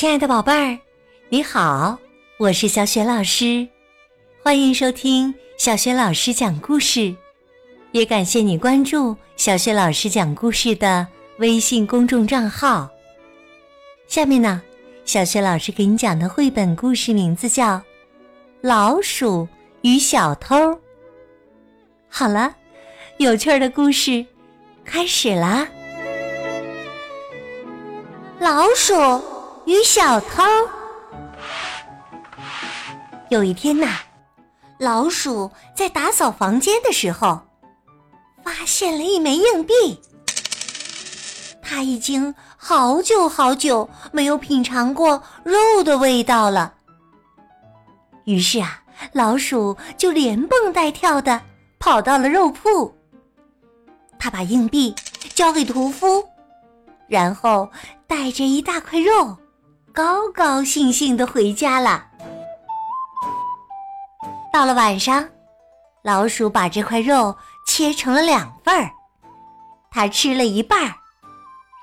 亲爱的宝贝儿，你好，我是小雪老师，欢迎收听小雪老师讲故事，也感谢你关注小雪老师讲故事的微信公众账号。下面呢，小雪老师给你讲的绘本故事名字叫《老鼠与小偷》。好了，有趣的故事开始啦！老鼠与小偷。有一天呐，老鼠在打扫房间的时候，发现了一枚硬币。他已经好久好久没有品尝过肉的味道了。于是啊，老鼠就连蹦带跳的跑到了肉铺。他把硬币交给屠夫，然后带着一大块肉，高高兴兴的回家了。到了晚上，老鼠把这块肉切成了两份儿，它吃了一半儿。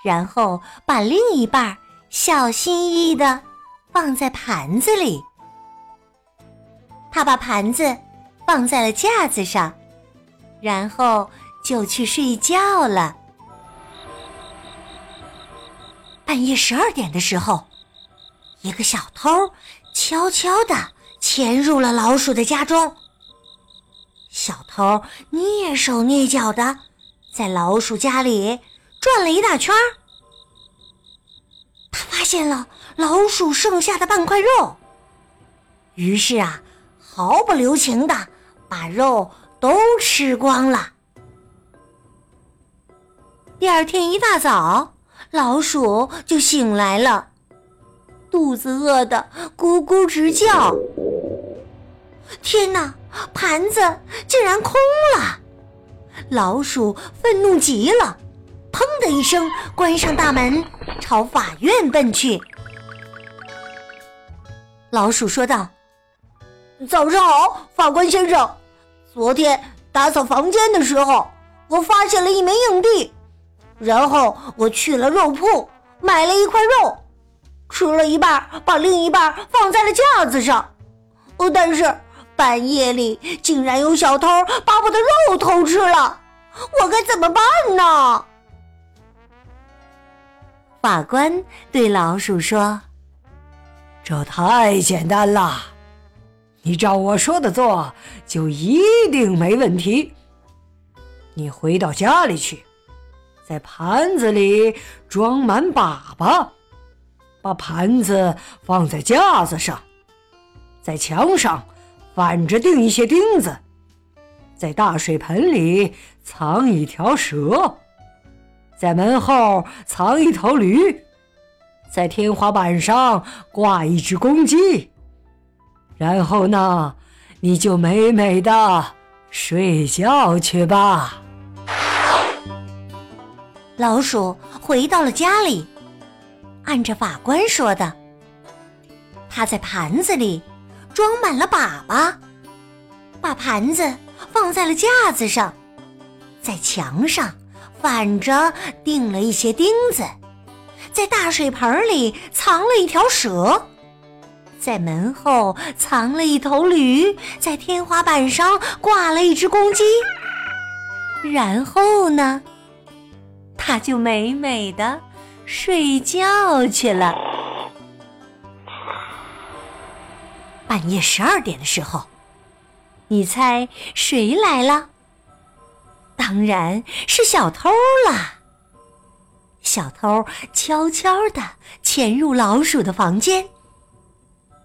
然后把另一半儿小心翼翼的放在盘子里。他把盘子放在了架子上，然后就去睡觉了。半夜十二点的时候，一个小偷悄悄地潜入了老鼠的家中。小偷蹑手蹑脚的在老鼠家里。转了一大圈儿，他发现了老鼠剩下的半块肉，于是啊，毫不留情的把肉都吃光了。第二天一大早，老鼠就醒来了，肚子饿得咕咕直叫。天哪，盘子竟然空了！老鼠愤怒极了。砰的一声，关上大门，朝法院奔去。老鼠说道：“早上好，法官先生。昨天打扫房间的时候，我发现了一枚硬币，然后我去了肉铺买了一块肉，吃了一半，把另一半放在了架子上。但是半夜里竟然有小偷把我的肉偷吃了，我该怎么办呢？”法官对老鼠说：“这太简单了，你照我说的做，就一定没问题。你回到家里去，在盘子里装满粑粑，把盘子放在架子上，在墙上反着钉一些钉子，在大水盆里藏一条蛇。”在门后藏一头驴，在天花板上挂一只公鸡，然后呢，你就美美的睡觉去吧。老鼠回到了家里，按着法官说的，他在盘子里装满了粑粑，把盘子放在了架子上，在墙上。反着钉了一些钉子，在大水盆里藏了一条蛇，在门后藏了一头驴，在天花板上挂了一只公鸡。然后呢，他就美美的睡觉去了。半夜十二点的时候，你猜谁来了？当然是小偷啦！小偷悄悄的潜入老鼠的房间，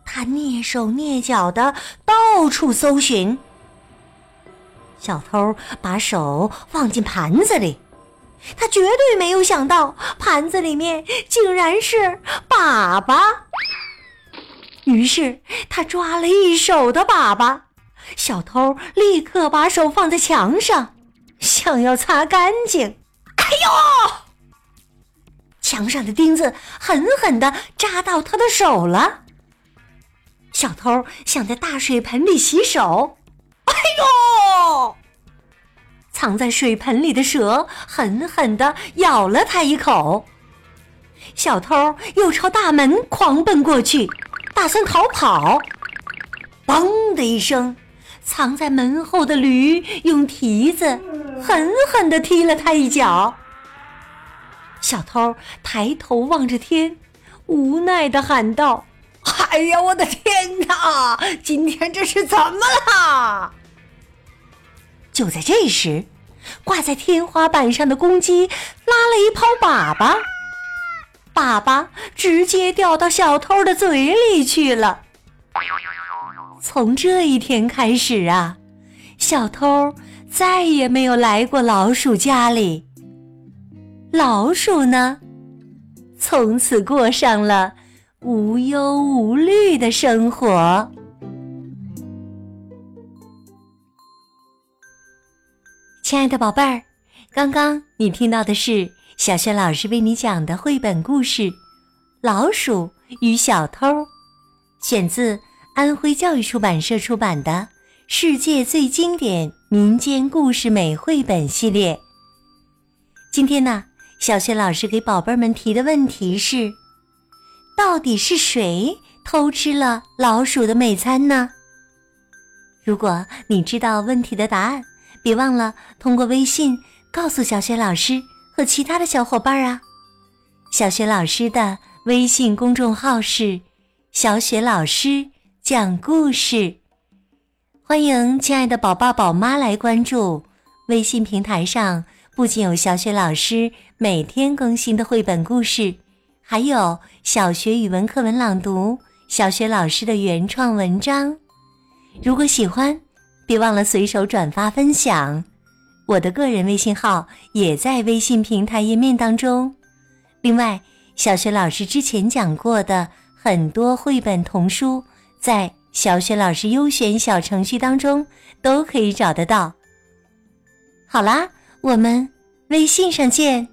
他蹑手蹑脚的到处搜寻。小偷把手放进盘子里，他绝对没有想到盘子里面竟然是粑粑。于是他抓了一手的粑粑，小偷立刻把手放在墙上。想要擦干净，哎呦！墙上的钉子狠狠的扎到他的手了。小偷想在大水盆里洗手，哎呦！藏在水盆里的蛇狠狠的咬了他一口。小偷又朝大门狂奔过去，打算逃跑。嘣的一声，藏在门后的驴用蹄子狠狠地踢了他一脚。小偷抬头望着天，无奈地喊道：“哎呀，我的天哪！今天这是怎么了？”就在这时，挂在天花板上的公鸡拉了一泡粑粑，粑粑直接掉到小偷的嘴里去了。从这一天开始啊，小偷再也没有来过老鼠家里。老鼠呢，从此过上了无忧无虑的生活。亲爱的宝贝儿，刚刚你听到的是小雪老师为你讲的绘本故事《老鼠与小偷》，选自安徽教育出版社出版的《世界最经典民间故事美绘本系列》。今天呢，小雪老师给宝贝们提的问题是：到底是谁偷吃了老鼠的美餐呢？如果你知道问题的答案，别忘了通过微信告诉小雪老师和其他的小伙伴啊！小雪老师的微信公众号是“小雪老师讲故事”，欢迎亲爱的宝爸宝妈来关注。微信平台上不仅有小雪老师每天更新的绘本故事，还有小学语文课文朗读、小学老师的原创文章。如果喜欢，别忘了随手转发分享，我的个人微信号也在微信平台页面当中。另外，小雪老师之前讲过的很多绘本童书，在小雪老师优选小程序当中都可以找得到。好啦，我们微信上见。